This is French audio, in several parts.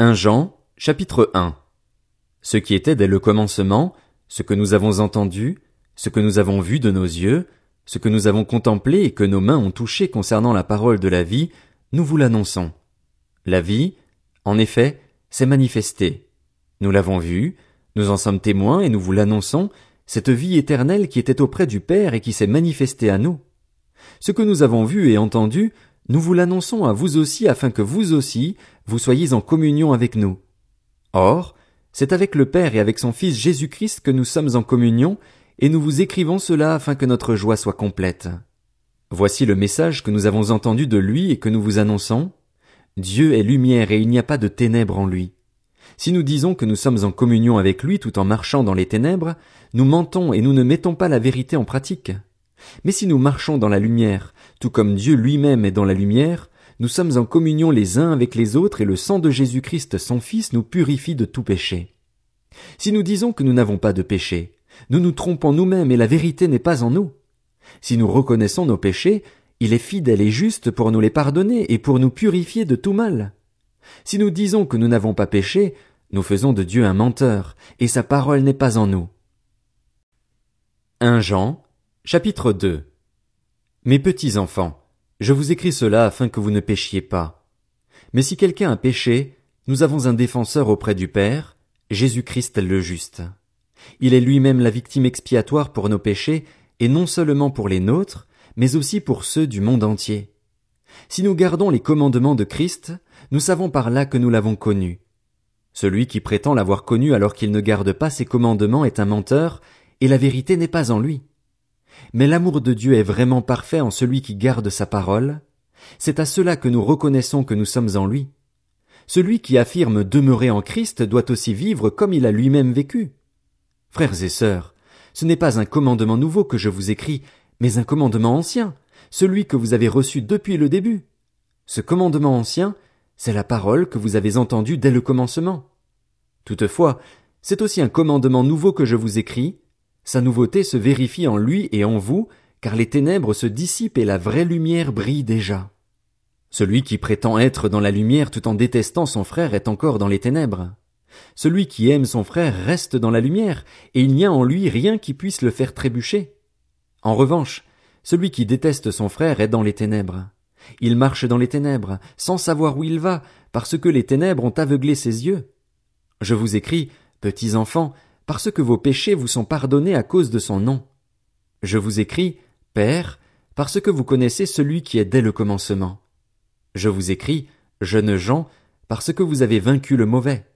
1 Jean, chapitre 1 Ce qui était dès le commencement, ce que nous avons entendu, ce que nous avons vu de nos yeux, ce que nous avons contemplé et que nos mains ont touché concernant la parole de la vie, nous vous l'annonçons. La vie, en effet, s'est manifestée. Nous l'avons vue, nous en sommes témoins et nous vous l'annonçons, cette vie éternelle qui était auprès du Père et qui s'est manifestée à nous. Ce que nous avons vu et entendu, nous vous l'annonçons à vous aussi afin que vous aussi, vous soyez en communion avec nous. Or, c'est avec le Père et avec son Fils Jésus-Christ que nous sommes en communion, et nous vous écrivons cela afin que notre joie soit complète. Voici le message que nous avons entendu de lui et que nous vous annonçons. Dieu est lumière et il n'y a pas de ténèbres en lui. Si nous disons que nous sommes en communion avec lui tout en marchant dans les ténèbres, nous mentons et nous ne mettons pas la vérité en pratique. Mais si nous marchons dans la lumière, tout comme Dieu lui-même est dans la lumière, nous sommes en communion les uns avec les autres et le sang de Jésus-Christ son Fils nous purifie de tout péché. Si nous disons que nous n'avons pas de péché, nous nous trompons nous-mêmes et la vérité n'est pas en nous. Si nous reconnaissons nos péchés, il est fidèle et juste pour nous les pardonner et pour nous purifier de tout mal. Si nous disons que nous n'avons pas péché, nous faisons de Dieu un menteur, et sa parole n'est pas en nous. 1 Jean, chapitre 2 Mes petits enfants, je vous écris cela afin que vous ne péchiez pas. Mais si quelqu'un a péché, nous avons un défenseur auprès du Père, Jésus-Christ le juste. Il est lui-même la victime expiatoire pour nos péchés, et non seulement pour les nôtres, mais aussi pour ceux du monde entier. Si nous gardons les commandements de Christ, nous savons par là que nous l'avons connu. Celui qui prétend l'avoir connu alors qu'il ne garde pas ses commandements est un menteur, et la vérité n'est pas en lui. Mais l'amour de Dieu est vraiment parfait en celui qui garde sa parole. C'est à cela que nous reconnaissons que nous sommes en lui. Celui qui affirme demeurer en Christ doit aussi vivre comme il a lui-même vécu. Frères et sœurs, ce n'est pas un commandement nouveau que je vous écris, mais un commandement ancien, celui que vous avez reçu depuis le début. Ce commandement ancien, c'est la parole que vous avez entendue dès le commencement. Toutefois, c'est aussi un commandement nouveau que je vous écris. Sa nouveauté se vérifie en lui et en vous, car les ténèbres se dissipent et la vraie lumière brille déjà. Celui qui prétend être dans la lumière tout en détestant son frère est encore dans les ténèbres. Celui qui aime son frère reste dans la lumière, et il n'y a en lui rien qui puisse le faire trébucher. En revanche, celui qui déteste son frère est dans les ténèbres. Il marche dans les ténèbres, sans savoir où il va, parce que les ténèbres ont aveuglé ses yeux. Je vous écris, petits enfants, parce que vos péchés vous sont pardonnés à cause de son nom. Je vous écris, Père, parce que vous connaissez celui qui est dès le commencement. Je vous écris, jeunes gens, parce que vous avez vaincu le mauvais.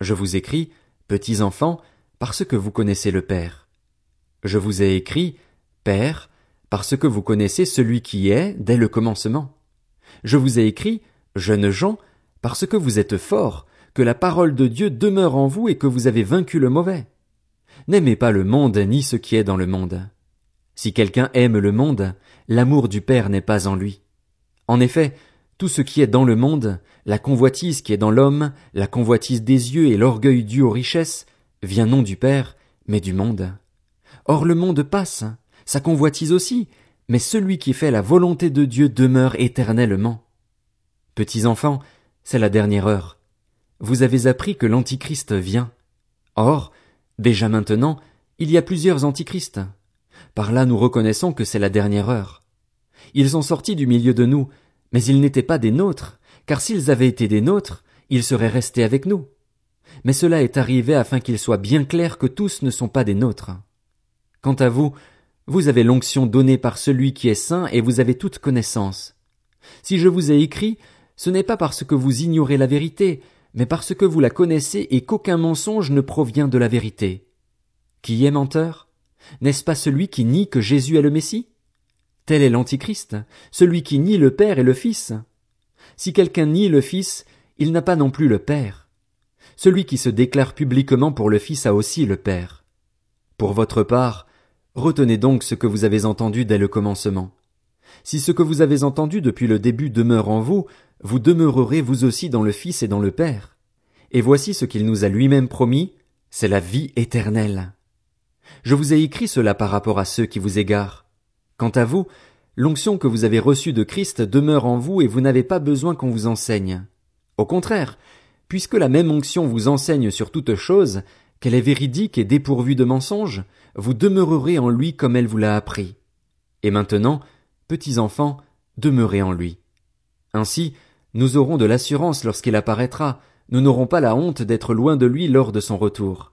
Je vous écris, petits enfants, parce que vous connaissez le Père. Je vous ai écrit, Père, parce que vous connaissez celui qui est dès le commencement. Je vous ai écrit, jeunes gens, parce que vous êtes forts, que la parole de Dieu demeure en vous et que vous avez vaincu le mauvais. N'aimez pas le monde ni ce qui est dans le monde. Si quelqu'un aime le monde, l'amour du Père n'est pas en lui. En effet, tout ce qui est dans le monde, la convoitise qui est dans l'homme, la convoitise des yeux et l'orgueil dû aux richesses, vient non du Père, mais du monde. Or le monde passe, sa convoitise aussi, mais celui qui fait la volonté de Dieu demeure éternellement. Petits enfants, c'est la dernière heure. Vous avez appris que l'Antichrist vient. Or, déjà maintenant, il y a plusieurs Antichrists. Par là nous reconnaissons que c'est la dernière heure. Ils sont sortis du milieu de nous, mais ils n'étaient pas des nôtres, car s'ils avaient été des nôtres, ils seraient restés avec nous. Mais cela est arrivé afin qu'il soit bien clair que tous ne sont pas des nôtres. Quant à vous, vous avez l'onction donnée par celui qui est saint et vous avez toute connaissance. Si je vous ai écrit, ce n'est pas parce que vous ignorez la vérité, mais parce que vous la connaissez et qu'aucun mensonge ne provient de la vérité. Qui est menteur? N'est-ce pas celui qui nie que Jésus est le Messie? Tel est l'Antichrist, celui qui nie le Père et le Fils. Si quelqu'un nie le Fils, il n'a pas non plus le Père. Celui qui se déclare publiquement pour le Fils a aussi le Père. Pour votre part, retenez donc ce que vous avez entendu dès le commencement. Si ce que vous avez entendu depuis le début demeure en vous, vous demeurerez vous aussi dans le Fils et dans le Père. Et voici ce qu'il nous a lui-même promis, c'est la vie éternelle. Je vous ai écrit cela par rapport à ceux qui vous égarent. Quant à vous, l'onction que vous avez reçue de Christ demeure en vous et vous n'avez pas besoin qu'on vous enseigne. Au contraire, puisque la même onction vous enseigne sur toute chose, qu'elle est véridique et dépourvue de mensonges, vous demeurerez en lui comme elle vous l'a appris. Et maintenant, petits enfants, demeurez en lui. Ainsi, nous aurons de l'assurance lorsqu'il apparaîtra, nous n'aurons pas la honte d'être loin de lui lors de son retour.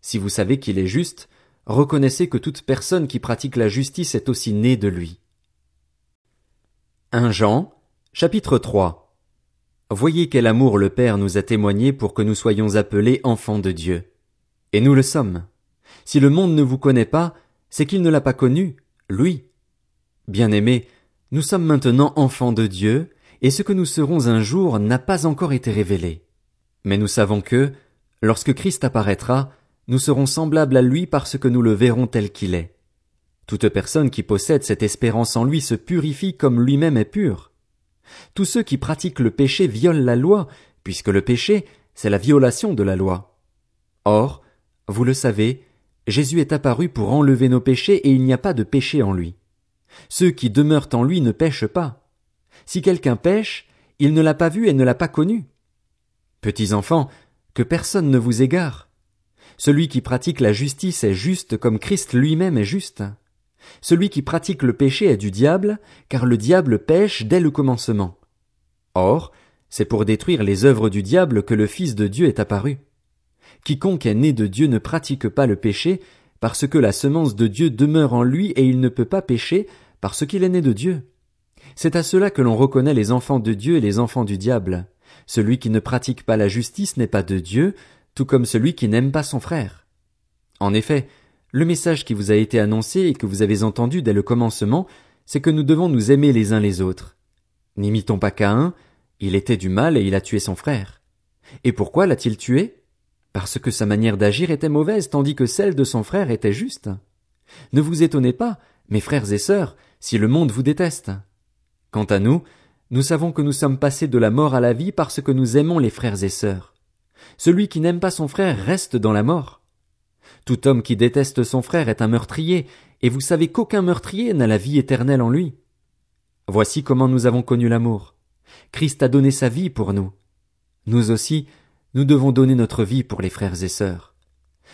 Si vous savez qu'il est juste, reconnaissez que toute personne qui pratique la justice est aussi née de lui. 1 Jean, chapitre 3 Voyez quel amour le Père nous a témoigné pour que nous soyons appelés enfants de Dieu. Et nous le sommes. Si le monde ne vous connaît pas, c'est qu'il ne l'a pas connu, lui. Bien-aimés, nous sommes maintenant enfants de Dieu, et ce que nous serons un jour n'a pas encore été révélé. Mais nous savons que, lorsque Christ apparaîtra, nous serons semblables à lui parce que nous le verrons tel qu'il est. Toute personne qui possède cette espérance en lui se purifie comme lui-même est pur. Tous ceux qui pratiquent le péché violent la loi, puisque le péché, c'est la violation de la loi. Or, vous le savez, Jésus est apparu pour enlever nos péchés et il n'y a pas de péché en lui. Ceux qui demeurent en lui ne pêchent pas. Si quelqu'un pêche, il ne l'a pas vu et ne l'a pas connu. Petits enfants, que personne ne vous égare. Celui qui pratique la justice est juste comme Christ lui-même est juste. Celui qui pratique le péché est du diable, car le diable pêche dès le commencement. Or, c'est pour détruire les œuvres du diable que le Fils de Dieu est apparu. Quiconque est né de Dieu ne pratique pas le péché, parce que la semence de Dieu demeure en lui et il ne peut pas pécher, parce qu'il est né de Dieu. C'est à cela que l'on reconnaît les enfants de Dieu et les enfants du diable. Celui qui ne pratique pas la justice n'est pas de Dieu, tout comme celui qui n'aime pas son frère. En effet, le message qui vous a été annoncé et que vous avez entendu dès le commencement, c'est que nous devons nous aimer les uns les autres. N'imitons pas Caïn, il était du mal et il a tué son frère. Et pourquoi l'a-t-il tué? Parce que sa manière d'agir était mauvaise tandis que celle de son frère était juste. Ne vous étonnez pas, mes frères et sœurs, si le monde vous déteste. Quant à nous, nous savons que nous sommes passés de la mort à la vie parce que nous aimons les frères et sœurs. Celui qui n'aime pas son frère reste dans la mort. Tout homme qui déteste son frère est un meurtrier, et vous savez qu'aucun meurtrier n'a la vie éternelle en lui. Voici comment nous avons connu l'amour. Christ a donné sa vie pour nous. Nous aussi, nous devons donner notre vie pour les frères et sœurs.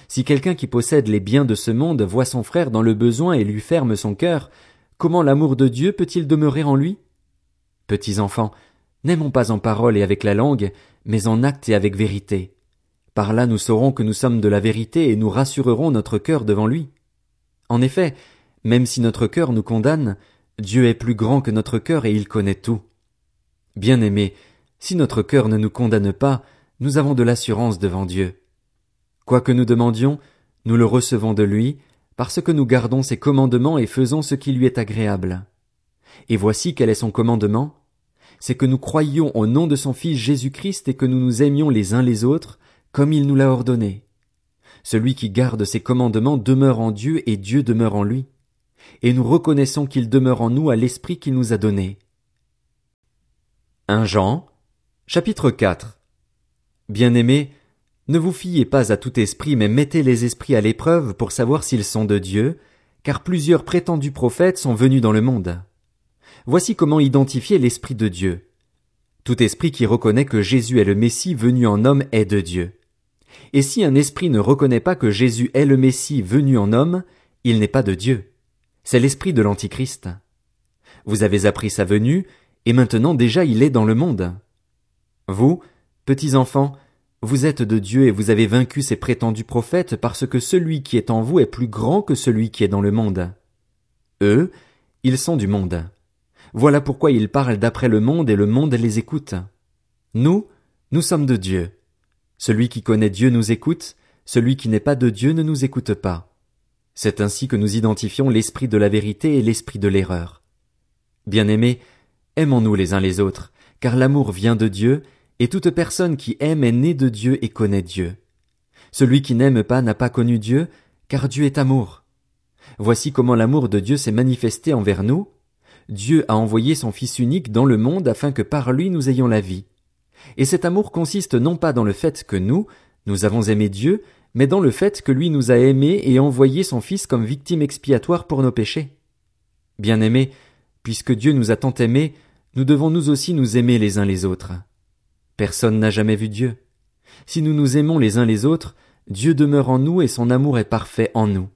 Si quelqu'un qui possède les biens de ce monde voit son frère dans le besoin et lui ferme son cœur, comment l'amour de Dieu peut-il demeurer en lui? Petits enfants, n'aimons pas en parole et avec la langue, mais en acte et avec vérité. Par là nous saurons que nous sommes de la vérité et nous rassurerons notre cœur devant lui. En effet, même si notre cœur nous condamne, Dieu est plus grand que notre cœur et il connaît tout. Bien aimé, si notre cœur ne nous condamne pas, nous avons de l'assurance devant Dieu. Quoi que nous demandions, nous le recevons de lui, parce que nous gardons ses commandements et faisons ce qui lui est agréable. Et voici quel est son commandement c'est que nous croyions au nom de son Fils Jésus-Christ et que nous nous aimions les uns les autres, comme il nous l'a ordonné. Celui qui garde ses commandements demeure en Dieu et Dieu demeure en lui. Et nous reconnaissons qu'il demeure en nous à l'esprit qu'il nous a donné. 1 Jean, chapitre 4 Bien-aimés, ne vous fiez pas à tout esprit, mais mettez les esprits à l'épreuve pour savoir s'ils sont de Dieu, car plusieurs prétendus prophètes sont venus dans le monde. Voici comment identifier l'Esprit de Dieu. Tout esprit qui reconnaît que Jésus est le Messie venu en homme est de Dieu. Et si un esprit ne reconnaît pas que Jésus est le Messie venu en homme, il n'est pas de Dieu. C'est l'esprit de l'Antichrist. Vous avez appris sa venue, et maintenant déjà il est dans le monde. Vous, petits enfants, vous êtes de Dieu et vous avez vaincu ces prétendus prophètes parce que celui qui est en vous est plus grand que celui qui est dans le monde. Eux, ils sont du monde. Voilà pourquoi ils parlent d'après le monde et le monde les écoute. Nous, nous sommes de Dieu. Celui qui connaît Dieu nous écoute, celui qui n'est pas de Dieu ne nous écoute pas. C'est ainsi que nous identifions l'esprit de la vérité et l'esprit de l'erreur. Bien-aimés, aimons-nous les uns les autres, car l'amour vient de Dieu, et toute personne qui aime est née de Dieu et connaît Dieu. Celui qui n'aime pas n'a pas connu Dieu, car Dieu est amour. Voici comment l'amour de Dieu s'est manifesté envers nous, Dieu a envoyé son Fils unique dans le monde afin que par lui nous ayons la vie. Et cet amour consiste non pas dans le fait que nous, nous avons aimé Dieu, mais dans le fait que lui nous a aimés et envoyé son Fils comme victime expiatoire pour nos péchés. Bien-aimés, puisque Dieu nous a tant aimés, nous devons nous aussi nous aimer les uns les autres. Personne n'a jamais vu Dieu. Si nous nous aimons les uns les autres, Dieu demeure en nous et son amour est parfait en nous.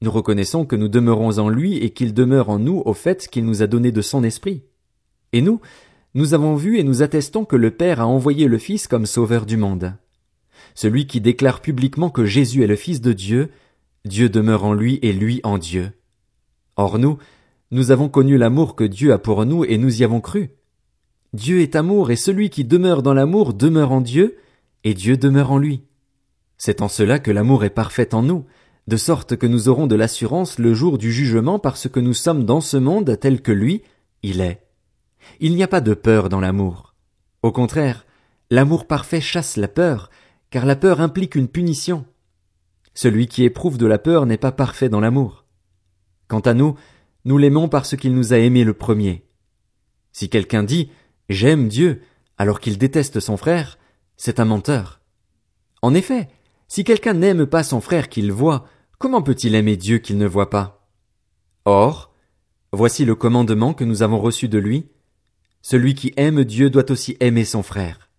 Nous reconnaissons que nous demeurons en lui et qu'il demeure en nous au fait qu'il nous a donné de son esprit. Et nous, nous avons vu et nous attestons que le Père a envoyé le Fils comme sauveur du monde. Celui qui déclare publiquement que Jésus est le Fils de Dieu, Dieu demeure en lui et lui en Dieu. Or nous, nous avons connu l'amour que Dieu a pour nous et nous y avons cru. Dieu est amour et celui qui demeure dans l'amour demeure en Dieu et Dieu demeure en lui. C'est en cela que l'amour est parfait en nous, de sorte que nous aurons de l'assurance le jour du jugement parce que nous sommes dans ce monde tel que lui, il est. Il n'y a pas de peur dans l'amour. Au contraire, l'amour parfait chasse la peur, car la peur implique une punition. Celui qui éprouve de la peur n'est pas parfait dans l'amour. Quant à nous, nous l'aimons parce qu'il nous a aimés le premier. Si quelqu'un dit J'aime Dieu alors qu'il déteste son frère, c'est un menteur. En effet, si quelqu'un n'aime pas son frère qu'il voit, comment peut-il aimer Dieu qu'il ne voit pas? Or, voici le commandement que nous avons reçu de lui. Celui qui aime Dieu doit aussi aimer son frère.